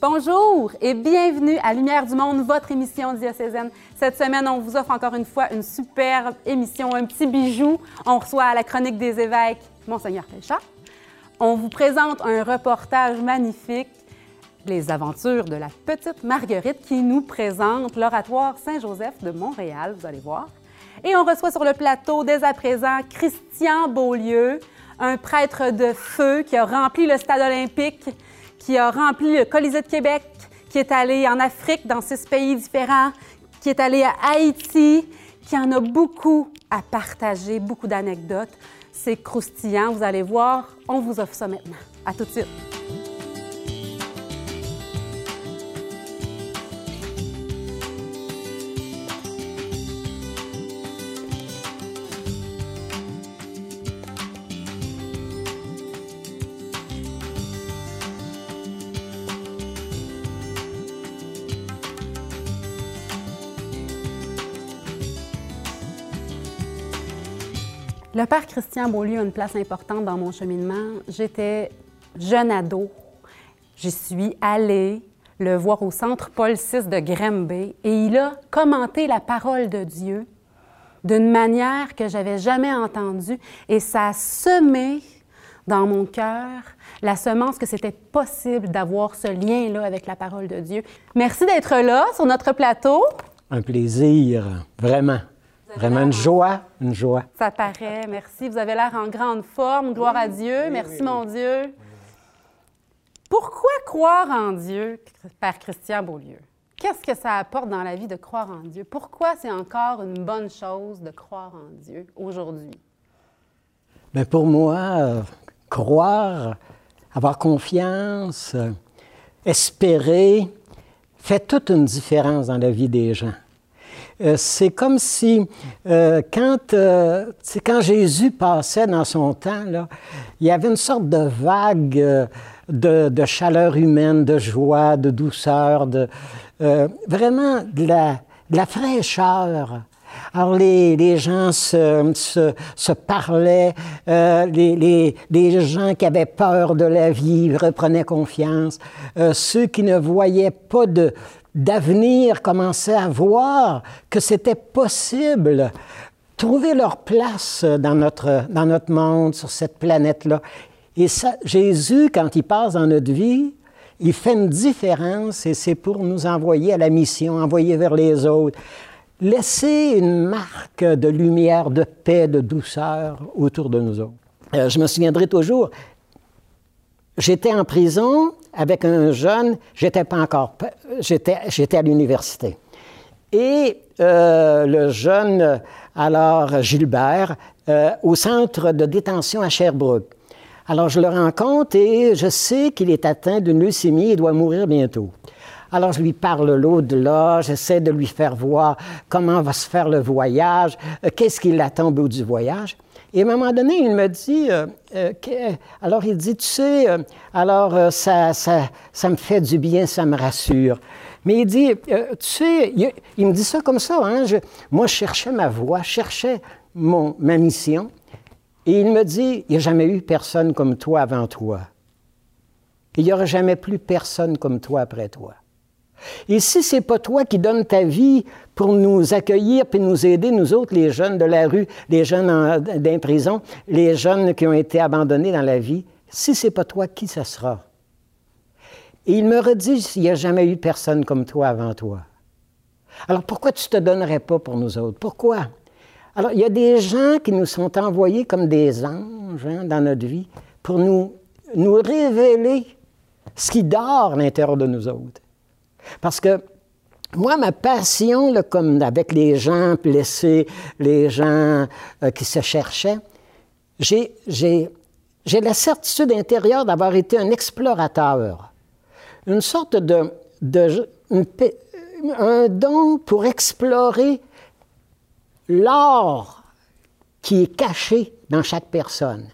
Bonjour et bienvenue à Lumière du Monde, votre émission diocésaine. Cette semaine, on vous offre encore une fois une superbe émission, un petit bijou. On reçoit à la chronique des évêques Monseigneur Téchat. On vous présente un reportage magnifique, les aventures de la petite Marguerite qui nous présente l'oratoire Saint-Joseph de Montréal, vous allez voir. Et on reçoit sur le plateau dès à présent Christian Beaulieu, un prêtre de feu qui a rempli le stade olympique qui a rempli le Colisée de Québec, qui est allé en Afrique dans six pays différents, qui est allé à Haïti, qui en a beaucoup à partager, beaucoup d'anecdotes. C'est croustillant, vous allez voir. On vous offre ça maintenant. À tout de suite. Le père Christian Beaulieu a une place importante dans mon cheminement. J'étais jeune ado. J'y suis allée le voir au centre Paul VI de Granby et il a commenté la parole de Dieu d'une manière que j'avais jamais entendue et ça a semé dans mon cœur la semence que c'était possible d'avoir ce lien-là avec la parole de Dieu. Merci d'être là sur notre plateau. Un plaisir, vraiment. Vraiment une joie, une joie. Ça paraît, merci. Vous avez l'air en grande forme. Gloire à Dieu. merci, mon Dieu. Pourquoi croire en Dieu, Père Christian Beaulieu? Qu'est-ce que ça apporte dans la vie de croire en Dieu? Pourquoi c'est encore une bonne chose de croire en Dieu aujourd'hui? Bien, pour moi, euh, croire, avoir confiance, euh, espérer, fait toute une différence dans la vie des gens. Euh, c'est comme si euh, quand, euh, quand Jésus passait dans son temps, il y avait une sorte de vague de, de, chaleur humaine, de joie, de douceur, de, vraiment de la, fraîcheur. Alors les, gens se, parlaient, les, gens qui avaient peur de la vie reprenaient confiance, ceux qui ne voyaient pas de, d'avenir commençaient à voir que c'était possible trouver leur place dans notre, dans notre monde, sur cette planète-là. Et ça, Jésus, quand il passe dans notre vie, il fait une différence et c'est pour nous envoyer à la mission, envoyer vers les autres, laisser une marque de lumière, de paix, de douceur autour de nous autres. Euh, je me souviendrai toujours, j'étais en prison avec un jeune, j'étais pas encore, j'étais, à l'université. Et euh, le jeune, alors Gilbert, euh, au centre de détention à Sherbrooke. Alors je le rencontre et je sais qu'il est atteint d'une leucémie et doit mourir bientôt. Alors je lui parle l'au-delà, j'essaie de lui faire voir comment va se faire le voyage, euh, qu'est-ce qui l'attend au bout du voyage. Et à un moment donné, il me dit, euh, euh, alors il dit, tu sais, euh, alors ça, ça, ça, me fait du bien, ça me rassure. Mais il dit, tu sais, il, me dit ça comme ça, hein, moi je cherchais ma voie, je cherchais mon, ma mission. Et il me dit, il n'y a jamais eu personne comme toi avant toi. Il n'y aura jamais plus personne comme toi après toi. Et si c'est pas toi qui donnes ta vie pour nous accueillir puis nous aider, nous autres, les jeunes de la rue, les jeunes d'un prison, les jeunes qui ont été abandonnés dans la vie, si c'est pas toi, qui ça sera? Et il me redit, il n'y a jamais eu personne comme toi avant toi. Alors pourquoi tu te donnerais pas pour nous autres? Pourquoi? Alors il y a des gens qui nous sont envoyés comme des anges hein, dans notre vie pour nous, nous révéler ce qui dort à l'intérieur de nous autres. Parce que moi, ma passion, comme avec les gens blessés, les gens euh, qui se cherchaient, j'ai, la certitude intérieure d'avoir été un explorateur, une sorte de, un don pour explorer l'or qui est caché dans chaque personne,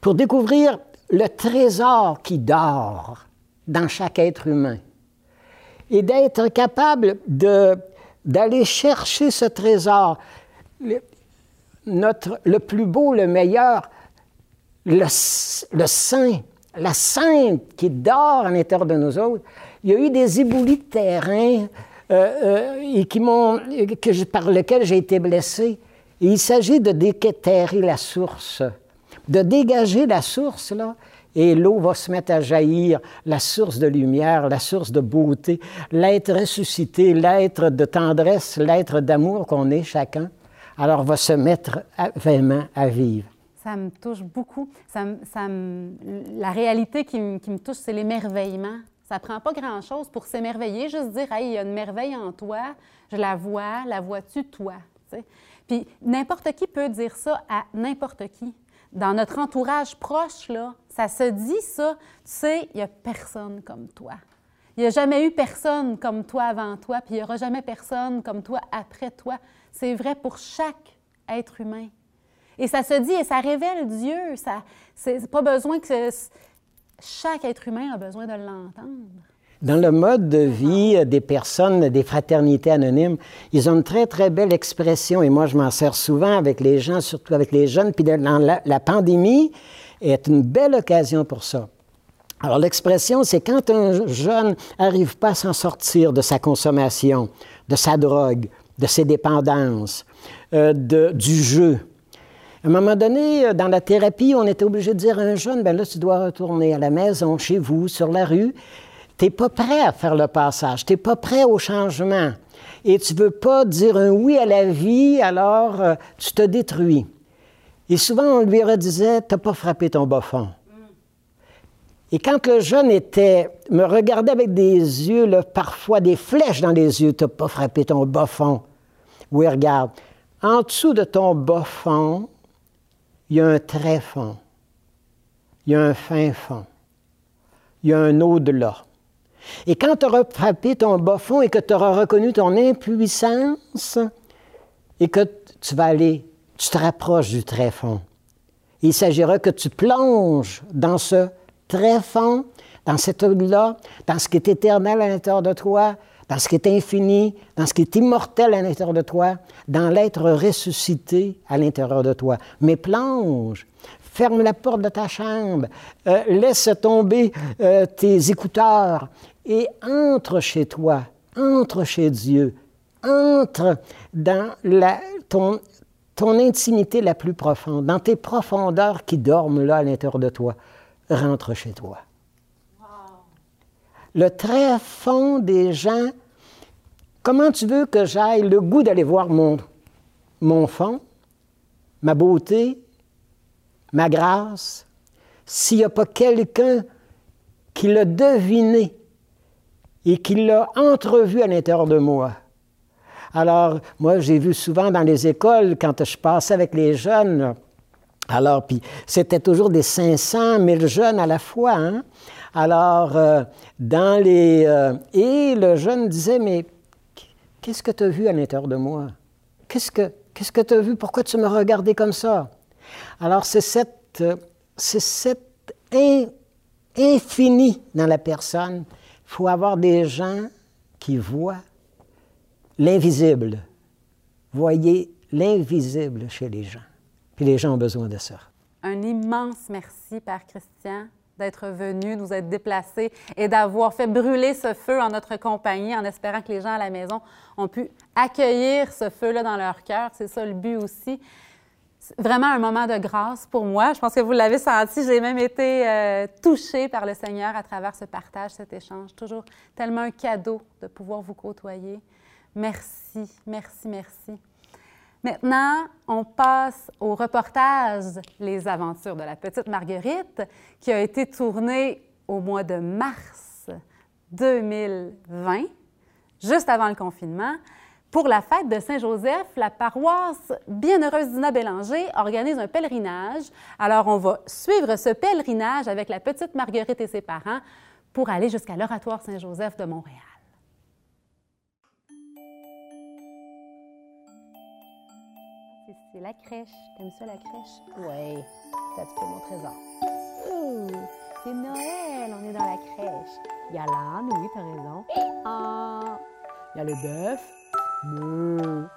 pour découvrir le trésor qui dort dans chaque être humain et d'être capable d'aller chercher ce trésor, le, notre, le plus beau, le meilleur, le, le saint la sainte qui dort à l'intérieur de nous autres. Il y a eu des éboulis de terrain euh, euh, et qui que par lesquels j'ai été blessé. Et il s'agit de déterrer la source, de dégager la source, là, et l'eau va se mettre à jaillir, la source de lumière, la source de beauté, l'être ressuscité, l'être de tendresse, l'être d'amour qu'on est chacun, alors va se mettre vraiment à vivre. Ça me touche beaucoup. Ça, la réalité qui, qui me touche, c'est l'émerveillement. Ça prend pas grand-chose pour s'émerveiller, juste dire, hey, il y a une merveille en toi, je la vois, la vois-tu toi? Puis n'importe qui peut dire ça à n'importe qui. Dans notre entourage proche, là, ça se dit ça. Tu sais, il n'y a personne comme toi. Il n'y a jamais eu personne comme toi avant toi, puis il n'y aura jamais personne comme toi après toi. C'est vrai pour chaque être humain. Et ça se dit et ça révèle Dieu. Ça, c'est pas besoin que chaque être humain a besoin de l'entendre. Dans le mode de vie des personnes des fraternités anonymes, ils ont une très, très belle expression, et moi je m'en sers souvent avec les gens, surtout avec les jeunes, puis la, pandémie est une belle occasion pour ça. Alors l'expression, c'est quand un jeune n'arrive pas à s'en sortir de sa consommation, de sa drogue, de ses dépendances, euh, du jeu. À un moment donné, dans la thérapie, on était obligé de dire à un jeune, ben là, tu dois retourner à la maison, chez vous, sur la rue, tu n'es pas prêt à faire le passage, tu n'es pas prêt au changement. Et tu ne veux pas dire un oui à la vie, alors euh, tu te détruis. Et souvent, on lui redisait, tu n'as pas frappé ton bas. Et quand le jeune était, me regardait avec des yeux, parfois des flèches dans les yeux, tu n'as pas frappé ton bas fond. Oui, regarde, en dessous de ton bas il y a un très fond, il y a un fin fond, il y a un au-delà. Et quand tu auras frappé ton bas fond et que tu auras reconnu ton impuissance et que tu vas aller, tu te rapproches du tréfond. Il s'agira que tu plonges dans ce tréfond, dans cet au-delà, dans ce qui est éternel à l'intérieur de toi, dans ce qui est infini, dans ce qui est immortel à l'intérieur de toi, dans l'être ressuscité à l'intérieur de toi. Mais plonge, ferme la porte de ta chambre, euh, laisse tomber euh, tes écouteurs et entre chez toi, entre chez Dieu, entre dans la, ton, ton intimité la plus profonde, dans tes profondeurs qui dorment là à l'intérieur de toi. Rentre chez toi. Le très fond des gens, comment tu veux que j'aille le goût d'aller voir mon, mon fond, ma beauté, ma grâce, s'il n'y a pas quelqu'un qui l'a deviné? Et qui l'a entrevu à l'intérieur de moi. Alors, moi, j'ai vu souvent dans les écoles, quand je passais avec les jeunes, alors, puis c'était toujours des 500, 1000 jeunes à la fois. Hein? Alors, euh, dans les... Euh, et le jeune disait, mais qu'est-ce que tu as vu à l'intérieur de moi? Qu'est-ce que qu'est-ce que tu as vu? Pourquoi tu me regardais comme ça? Alors, c'est cette, c'est cette infini dans la personne faut avoir des gens qui voient l'invisible. Voyez l'invisible chez les gens. Puis les gens ont besoin de ça. Un immense merci, Père Christian, d'être venu, nous être déplacés et d'avoir fait brûler ce feu en notre compagnie en espérant que les gens à la maison ont pu accueillir ce feu-là dans leur cœur. C'est ça le but aussi vraiment un moment de grâce pour moi. Je pense que vous l'avez senti. J'ai même été euh, touchée par le Seigneur à travers ce partage, cet échange. Toujours tellement un cadeau de pouvoir vous côtoyer. Merci, merci, merci. Maintenant, on passe au reportage Les aventures de la petite Marguerite qui a été tourné au mois de mars 2020, juste avant le confinement. Pour la fête de Saint-Joseph, la paroisse Bienheureuse Dina Bélanger organise un pèlerinage. Alors, on va suivre ce pèlerinage avec la petite Marguerite et ses parents pour aller jusqu'à l'Oratoire Saint-Joseph de Montréal. C'est la crèche. T'aimes ça, la crèche? Oui, c'est un petit peu mon trésor? c'est Noël, on est dans la crèche. Il y a l'âne, oui, t'as raison. Ah, il y a le bœuf, un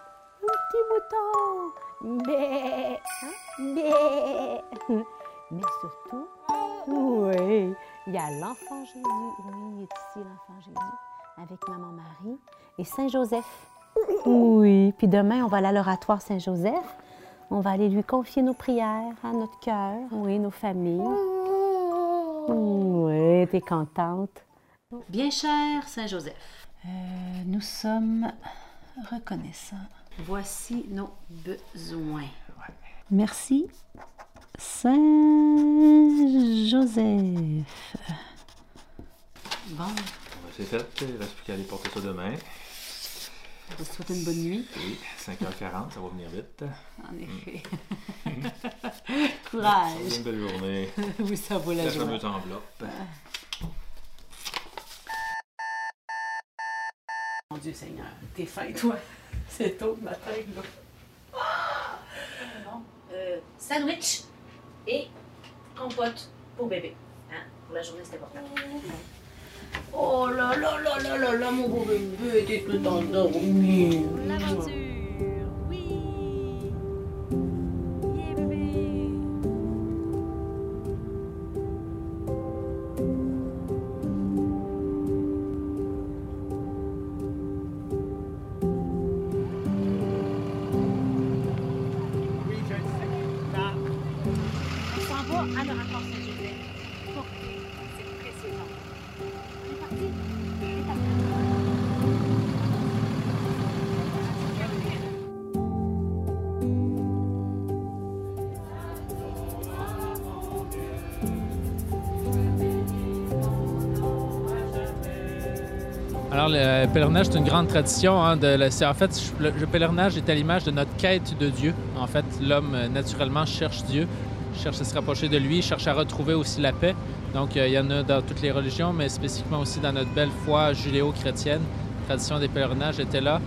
petit mouton. Bé. Hein? Bé. Mais surtout, Oui, il y a l'enfant Jésus. Oui, il est ici, l'enfant Jésus, avec maman Marie et Saint Joseph. Oui, puis demain, on va aller à l'oratoire Saint-Joseph. On va aller lui confier nos prières à notre cœur, oui, nos familles. Oui, t'es contente? Bien cher Saint-Joseph, euh, nous sommes reconnaissants. Voici nos besoins. Merci, Saint-Joseph. Bon, C'est fait, il reste plus qu'à aller porter ça demain. je vous souhaite une bonne nuit. Oui, 5h40, ça va venir vite. En effet. Ça va Courage. être une belle journée. oui, ça vaut la La joie. fameuse enveloppe. Mon Dieu Seigneur, t'es fin, toi. C'est tôt le matin, là. Bon, euh, sandwich et compote pour bébé. Hein? Pour la journée, c'est important. Oh là là là là là là, mon beau bébé, t'es tout endormi. L'aventure, le pèlerinage, c'est une grande tradition. hein, en fait, le, le pèlerinage est à l'image de notre quête de Dieu. En fait, l'homme, euh, naturellement, cherche Dieu, cherche à se rapprocher de lui, cherche à retrouver aussi la paix. Donc, euh, il y en a dans toutes les religions, mais spécifiquement aussi dans notre belle foi judéo-chrétienne. La tradition des pèlerinages était là.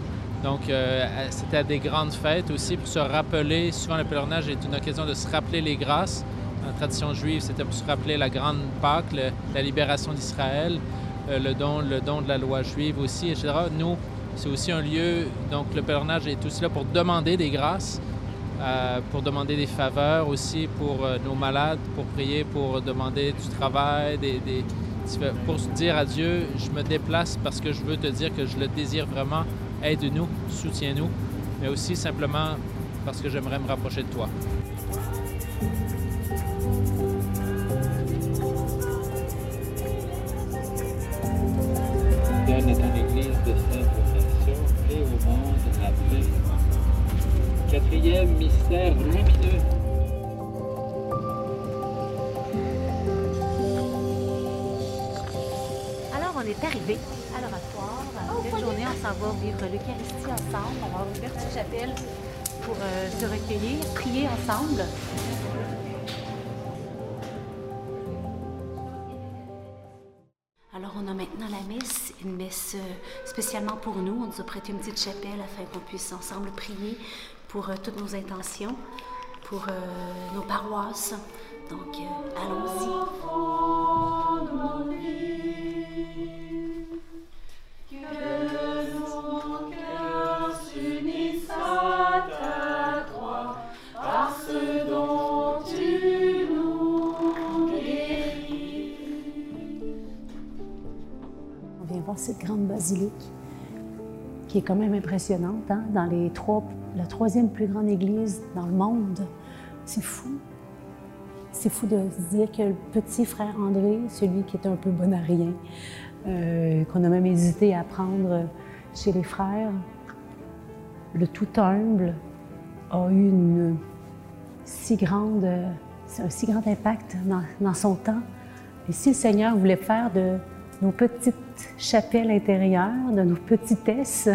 Donc, euh, c'était à des grandes fêtes aussi pour se rappeler. Souvent, le pèlerinage est une occasion de se rappeler les grâces. Dans la tradition juive, c'était pour se rappeler la grande Pâque, la libération d'Israël, euh, le, don, le don de la loi juive aussi, etc. Nous, c'est aussi un lieu, donc le pèlerinage est aussi là pour demander des grâces, euh, pour demander des faveurs aussi pour euh, nos malades, pour prier, pour demander du travail, des, des- pour dire à Dieu, je me déplace parce que je veux te dire que je le désire vraiment, aide-nous, soutiens-nous, mais aussi simplement parce que j'aimerais me rapprocher de toi. Donne à ton Église de sainte vocation et au monde la paix. Quatrième mystère lumineux. Alors, on est arrivé à l'oratoire. Une belle journée, on s'en va vivre l'Eucharistie ensemble. On va ouvrir une chapelle pour euh, se recueillir, prier ensemble. Alors, on a maintenant la messe, une messe euh, spécialement pour nous. On nous a prêté une petite chapelle afin qu'on puisse ensemble prier pour euh, toutes nos intentions, pour euh, nos paroisses. Donc, allons-y. Qui est quand même impressionnante, hein, dans les trois, la troisième plus grande église dans le monde. C'est fou. C'est fou de se dire que le petit frère André, celui qui est un peu bon à rien, euh, qu'on a même hésité à prendre chez les frères, le tout humble, a eu une si grande, un si grand impact dans son temps. Et si le Seigneur voulait faire de nos petites chapelles intérieures, de nos petitesses,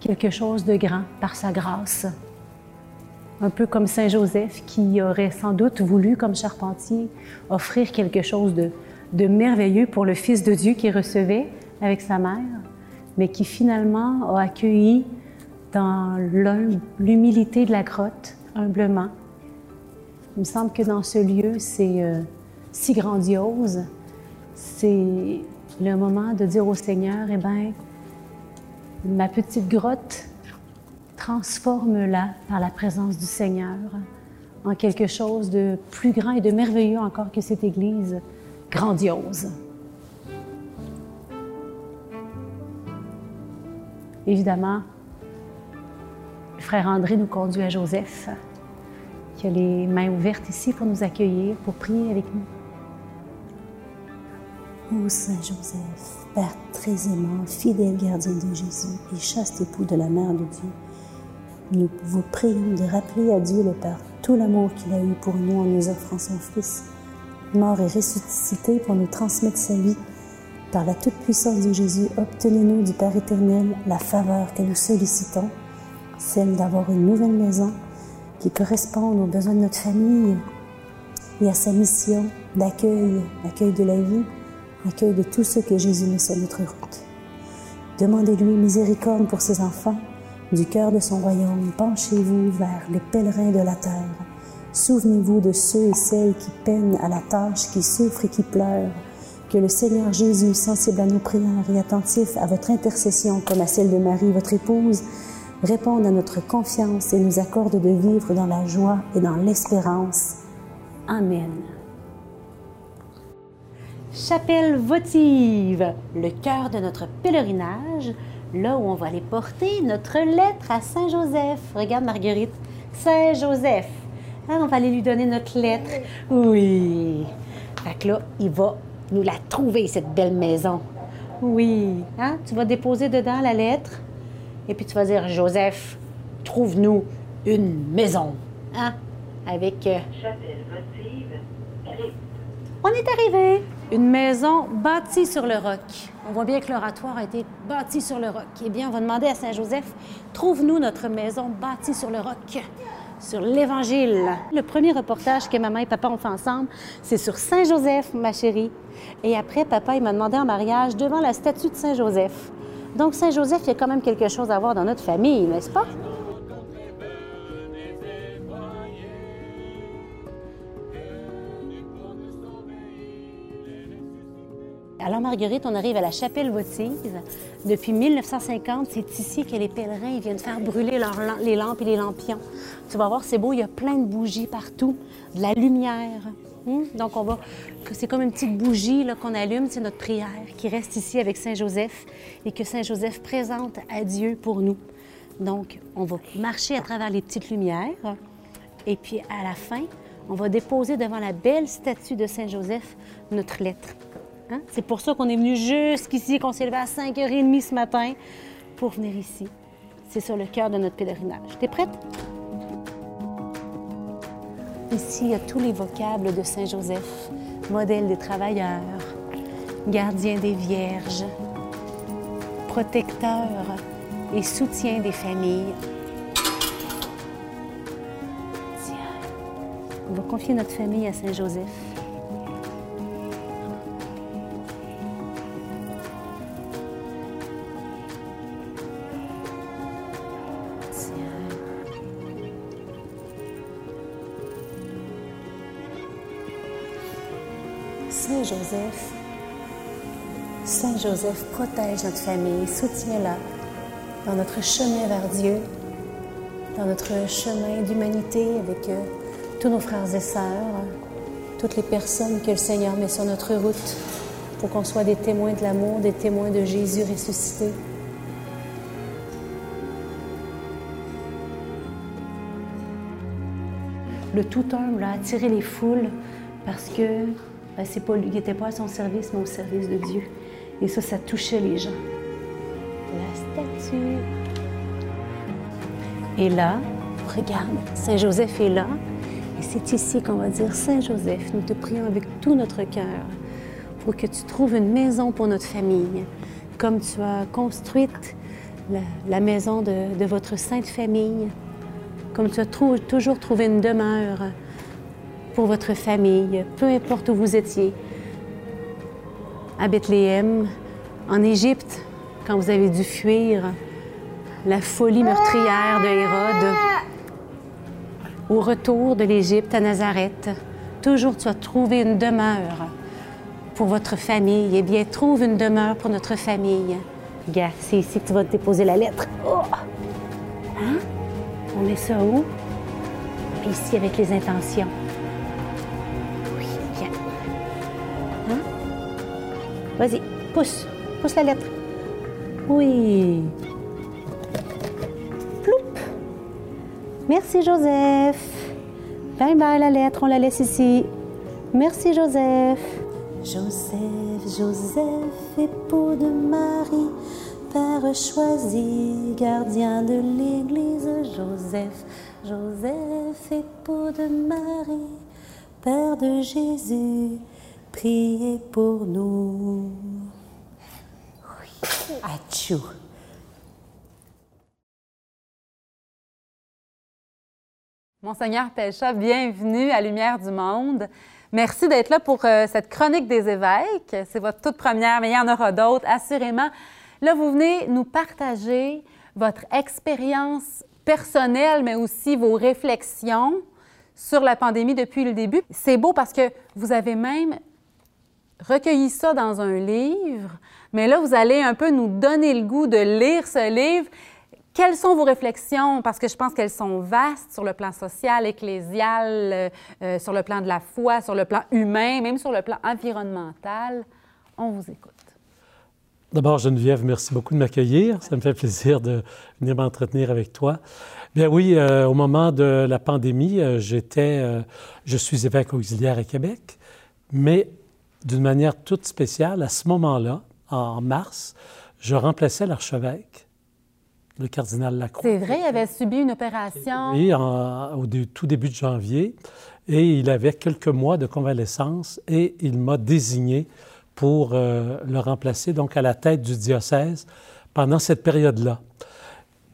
quelque chose de grand par sa grâce. Un peu comme Saint Joseph qui aurait sans doute voulu, comme charpentier, offrir quelque chose de, de merveilleux pour le Fils de Dieu qu'il recevait avec sa mère, mais qui finalement a accueilli dans l'hum- l'humilité de la grotte, humblement. Il me semble que dans ce lieu, c'est euh, si grandiose. C'est le moment de dire au Seigneur, eh bien, ma petite grotte, transforme-la par la présence du Seigneur en quelque chose de plus grand et de merveilleux encore que cette Église grandiose. Évidemment, le frère André nous conduit à Joseph, qui a les mains ouvertes ici pour nous accueillir, pour prier avec nous. Ô Saint Joseph, Père très aimant, fidèle gardien de Jésus et chaste époux de la Mère de Dieu, nous vous prions de rappeler à Dieu le Père tout l'amour qu'il a eu pour nous en nous offrant son Fils, mort et ressuscité pour nous transmettre sa vie. Par la toute-puissance de Jésus, obtenez-nous du Père éternel la faveur que nous sollicitons, celle d'avoir une nouvelle maison qui corresponde aux besoins de notre famille et à sa mission d'accueil, d'accueil de la vie, accueil de tous ceux que Jésus met sur notre route. Demandez-lui miséricorde pour ses enfants. Du cœur de son royaume, penchez-vous vers les pèlerins de la terre. Souvenez-vous de ceux et celles qui peinent à la tâche, qui souffrent et qui pleurent. Que le Seigneur Jésus, sensible à nos prières et attentif à votre intercession comme à celle de Marie, votre épouse, réponde à notre confiance et nous accorde de vivre dans la joie et dans l'espérance. Amen. Chapelle votive, le cœur de notre pèlerinage, là où on va aller porter notre lettre à Saint Joseph. Regarde Marguerite, Saint Joseph. Hein, on va aller lui donner notre lettre. Oui. Fait que là, il va nous la trouver, cette belle maison. Oui. Hein? Tu vas déposer dedans la lettre et puis tu vas dire Joseph, trouve-nous une maison. Hein? Avec. euh, on est arrivé. Une maison bâtie sur le roc. On voit bien que l'oratoire a été bâti sur le roc. Eh bien, on va demander à Saint Joseph, trouve-nous notre maison bâtie sur le roc, sur l'Évangile. Le premier reportage que maman et papa ont fait ensemble, c'est sur Saint Joseph, ma chérie. Et après, papa, il m'a demandé en mariage devant la statue de Saint Joseph. Donc, Saint Joseph, il y a quand même quelque chose à voir dans notre famille, n'est-ce pas? Alors, Marguerite, on arrive à la chapelle votive. Depuis 1950, c'est ici que les pèlerins viennent faire brûler les lampes et les lampions. Tu vas voir, c'est beau, il y a plein de bougies partout, de la lumière. Hum? Donc, on va. C'est comme une petite bougie qu'on allume, c'est notre prière qui reste ici avec Saint Joseph et que Saint Joseph présente à Dieu pour nous. Donc, on va marcher à travers les petites lumières et puis à la fin, on va déposer devant la belle statue de Saint Joseph notre lettre. Hein? C'est pour ça qu'on est venu jusqu'ici, qu'on s'est levé à 5h30 ce matin pour venir ici. C'est sur le cœur de notre pèlerinage. T'es prête? Ici, il y a tous les vocables de Saint Joseph, modèle des travailleurs, gardien des vierges, protecteur et soutien des familles. Tiens, on va confier notre famille à Saint Joseph. Joseph protège notre famille, soutiens-la dans notre chemin vers Dieu, dans notre chemin d'humanité avec euh, tous nos frères et sœurs, toutes les personnes que le Seigneur met sur notre route pour qu'on soit des témoins de l'amour, des témoins de Jésus ressuscité. Le tout humble a attiré les foules parce que ben, pas il n'était pas à son service, mais au service de Dieu. Et ça, ça touchait les gens. La statue. Et là, regarde, Saint Joseph est là. Et c'est ici qu'on va dire, Saint Joseph, nous te prions avec tout notre cœur pour que tu trouves une maison pour notre famille, comme tu as construite la, maison de, de votre sainte famille, comme tu as toujours trouvé une demeure pour votre famille, peu importe où vous étiez, à Bethléem, en Égypte, quand vous avez dû fuir la folie meurtrière de Hérode, au retour de l'Égypte à Nazareth, toujours tu as trouvé une demeure pour votre famille. Eh bien, trouve une demeure pour notre famille. Regarde, c'est ici que tu vas déposer la lettre. Oh! Hein? On met ça où? ici avec les intentions. Vas-y, pousse. Pousse la lettre. Oui. Ploup. Merci, Joseph. Bye bye, la lettre, on la laisse ici. Merci, Joseph. Joseph, Joseph, époux de Marie, Père choisi, gardien de l'Église. Joseph, Joseph, époux de Marie, Père de Jésus, priez pour nous. Oui. Achou. Monseigneur Pelcha, bienvenue à Lumière du Monde. Merci d'être là pour euh, cette chronique des évêques. C'est votre toute première, mais il y en aura d'autres, assurément. Là, vous venez nous partager votre expérience personnelle, mais aussi vos réflexions sur la pandémie depuis le début. C'est beau parce que vous avez même recueilli ça dans un livre, mais là, vous allez un peu nous donner le goût de lire ce livre. Quelles sont vos réflexions? Parce que je pense qu'elles sont vastes sur le plan social, ecclésial, euh, euh, sur le plan de la foi, sur le plan humain, même sur le plan environnemental. On vous écoute. D'abord, Geneviève, merci beaucoup de m'accueillir. Ça me fait plaisir de venir m'entretenir avec toi. Bien oui, euh, au moment de la pandémie, j'étais, je suis évêque auxiliaire à Québec, mais d'une manière toute spéciale, à ce moment-là, en mars, je remplaçais l'archevêque, le cardinal Lacroix. C'est vrai, il avait subi une opération. Oui, en- au dé- tout début de janvier, et il avait quelques mois de convalescence, et il m'a désigné pour euh, le remplacer, donc à la tête du diocèse pendant cette période-là.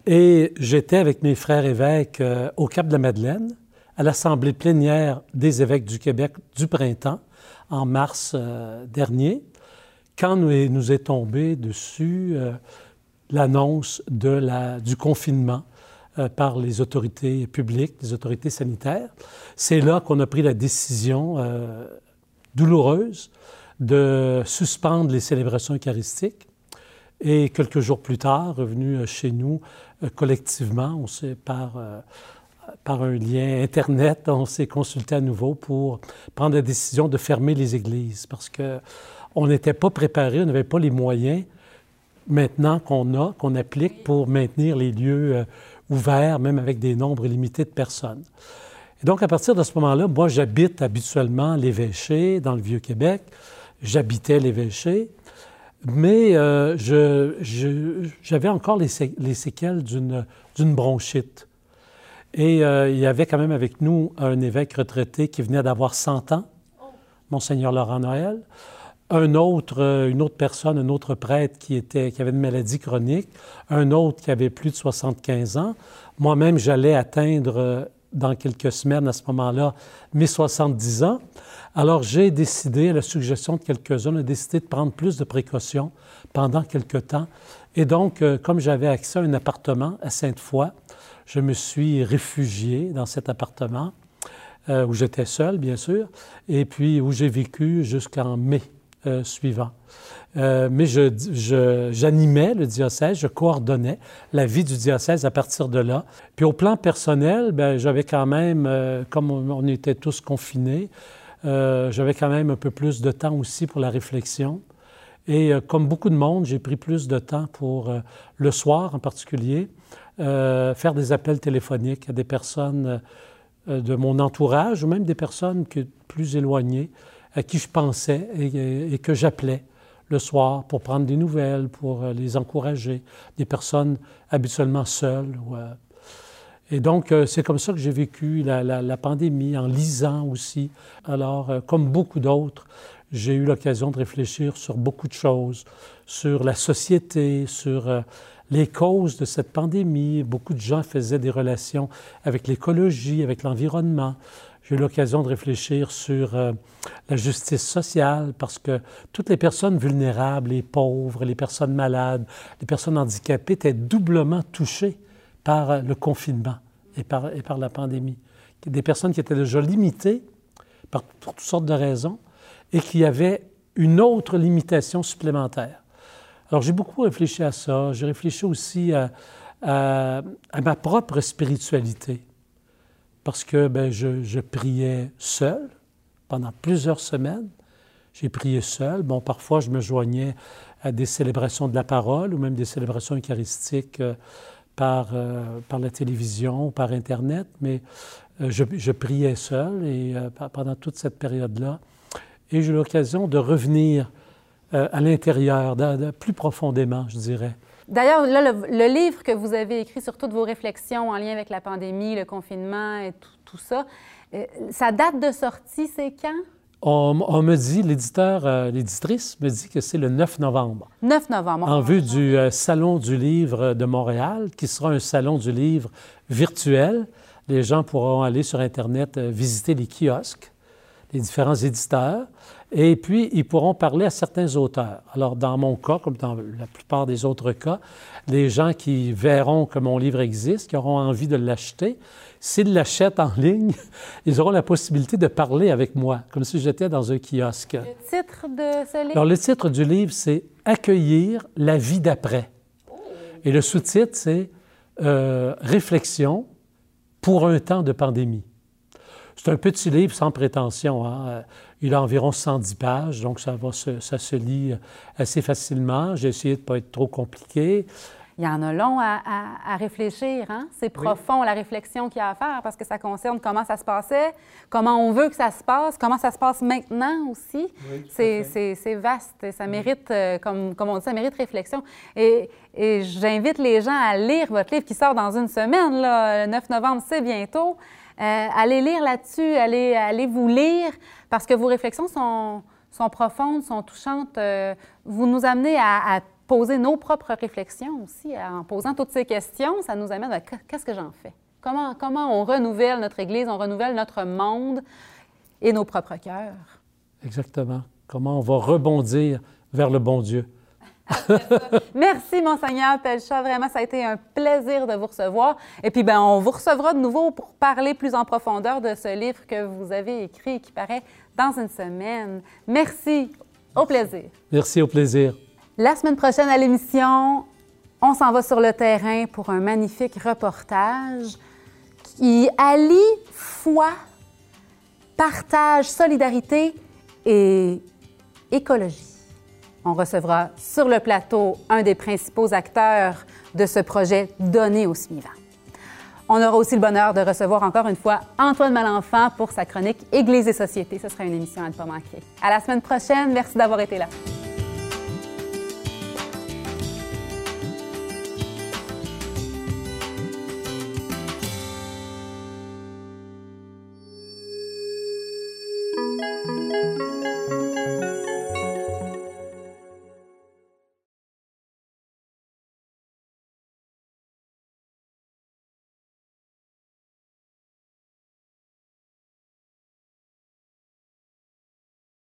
Et j'étais avec mes frères évêques euh, au Cap de la Madeleine, à l'Assemblée plénière des évêques du Québec du printemps, en mars euh, dernier, quand nous est, tombé dessus euh, l'annonce du confinement euh, par les autorités publiques, les autorités sanitaires. C'est là qu'on a pris la décision douloureuse de suspendre les célébrations eucharistiques. Et quelques jours plus tard, revenu chez nous collectivement, on s'est par, par un lien Internet, on s'est consulté à nouveau pour prendre la décision de fermer les églises parce que on n'était pas préparé, on n'avait pas les moyens maintenant qu'on a, qu'on applique pour maintenir les lieux euh, ouverts, même avec des nombres limités de personnes. Et donc, à partir de ce moment-là, moi, j'habite habituellement l'évêché, dans le Vieux-Québec. J'habitais l'évêché, mais euh, je- je- j'avais encore les, sé- les séquelles d'une bronchite. Et euh, il y avait quand même avec nous un évêque retraité qui venait d'avoir 100 ans, Monseigneur Laurent Noël, euh, une autre personne, un autre prêtre qui, avait une maladie chronique, un autre qui avait plus de 75 ans. Moi-même, j'allais atteindre euh, dans quelques semaines, à ce moment-là, mes 70 ans. Alors, j'ai décidé, à la suggestion de quelques-uns, a décidé de prendre plus de précautions pendant quelque temps. Et donc, comme j'avais accès à un appartement à Sainte-Foy, je me suis réfugié dans cet appartement euh, où j'étais seul, bien sûr, et puis où j'ai vécu jusqu'en mai euh, suivant. Euh, mais j'animais le diocèse, je coordonnais la vie du diocèse à partir de là. Puis au plan personnel, ben, j'avais quand même, comme on, était tous confinés, j'avais quand même un peu plus de temps aussi pour la réflexion. Et comme beaucoup de monde, j'ai pris plus de temps pour, le soir en particulier, euh, faire des appels téléphoniques à des personnes euh, de mon entourage ou même des personnes plus éloignées à qui je pensais et, que j'appelais le soir pour prendre des nouvelles, pour euh, les encourager, des personnes habituellement seules. et donc, c'est comme ça que j'ai vécu la, pandémie, en lisant aussi. Alors, comme beaucoup d'autres, j'ai eu l'occasion de réfléchir sur beaucoup de choses, sur la société, sur les causes de cette pandémie. Beaucoup de gens faisaient des relations avec l'écologie, avec l'environnement. J'ai eu l'occasion de réfléchir sur euh, la justice sociale parce que toutes les personnes vulnérables, les pauvres, les personnes malades, les personnes handicapées étaient doublement touchées par euh, le confinement et par, la pandémie. Des personnes qui étaient déjà limitées par, pour toutes sortes de raisons et qui avaient une autre limitation supplémentaire. Alors j'ai beaucoup réfléchi à ça. J'ai réfléchi aussi à, ma propre spiritualité. parce que ben, je, priais seul pendant plusieurs semaines. J'ai prié seul. Bon, parfois, je me joignais à des célébrations de la parole ou même des célébrations eucharistiques euh, par, euh, par la télévision ou par Internet, mais euh, je, priais seul et pe- pendant toute cette période-là. Et j'ai eu l'occasion de revenir euh, à l'intérieur, plus profondément, je dirais. D'ailleurs, là, le, le livre que vous avez écrit sur toutes vos réflexions en lien avec la pandémie, le confinement et tout, tout ça, euh, sa date de sortie, c'est quand? On, on me dit, l'éditeur, euh, l'éditrice me dit que c'est le 9 novembre. 9 novembre. en vue du euh, Salon du livre de Montréal, qui sera un salon du livre virtuel. Les gens pourront aller sur Internet euh, visiter les kiosques, les différents éditeurs, et puis ils pourront parler à certains auteurs. Alors, dans mon cas, comme dans la plupart des autres cas, les gens qui verront que mon livre existe, qui auront envie de l'acheter, s'ils l'achètent en ligne, ils auront la possibilité de parler avec moi, comme si j'étais dans un kiosque. Le titre de ce livre? Alors, le titre du livre, c'est Accueillir la vie d'après. Et le sous-titre, c'est euh, Réflexion pour un temps de pandémie. C'est un petit livre sans prétention. hein. Euh, Il a environ 110 pages, donc ça, va se, ça se lit assez facilement. J'ai essayé de ne pas être trop compliqué. Il y en a long à, à- à réfléchir. Hein? C'est profond, la réflexion qu'il y a à faire, parce que ça concerne comment ça se passait, comment on veut que ça se passe, comment ça se passe maintenant aussi. c'est, vaste et ça mérite, euh, comme, comme on dit, ça mérite réflexion. Et, et j'invite les gens à lire votre livre qui sort dans une semaine, là, le 9 novembre, c'est bientôt. Euh, allez lire là-dessus, allez, vous lire, parce que vos réflexions sont, sont profondes, sont touchantes. Euh, vous nous amenez à, à poser nos propres réflexions aussi. En posant toutes ces questions, ça nous amène à qu'est-ce que j'en fais? Comment, comment on renouvelle notre Église, on renouvelle notre monde et nos propres cœurs? Exactement. Comment on va rebondir vers le bon Dieu? Merci, Monseigneur Pelcha. Vraiment, ça a été un plaisir de vous recevoir. Et puis, ben, on vous recevra de nouveau pour parler plus en profondeur de ce livre que vous avez écrit qui paraît dans une semaine. Merci. Au plaisir. Merci, au plaisir. La semaine prochaine à l'émission, on s'en va sur le terrain pour un magnifique reportage qui allie foi, partage, solidarité et écologie. On recevra sur le plateau un des principaux acteurs de ce projet donné au suivant. On aura aussi le bonheur de recevoir encore une fois Antoine Malenfant pour sa chronique Église et société. Ce sera une émission à ne pas manquer. À la semaine prochaine. Merci d'avoir été là.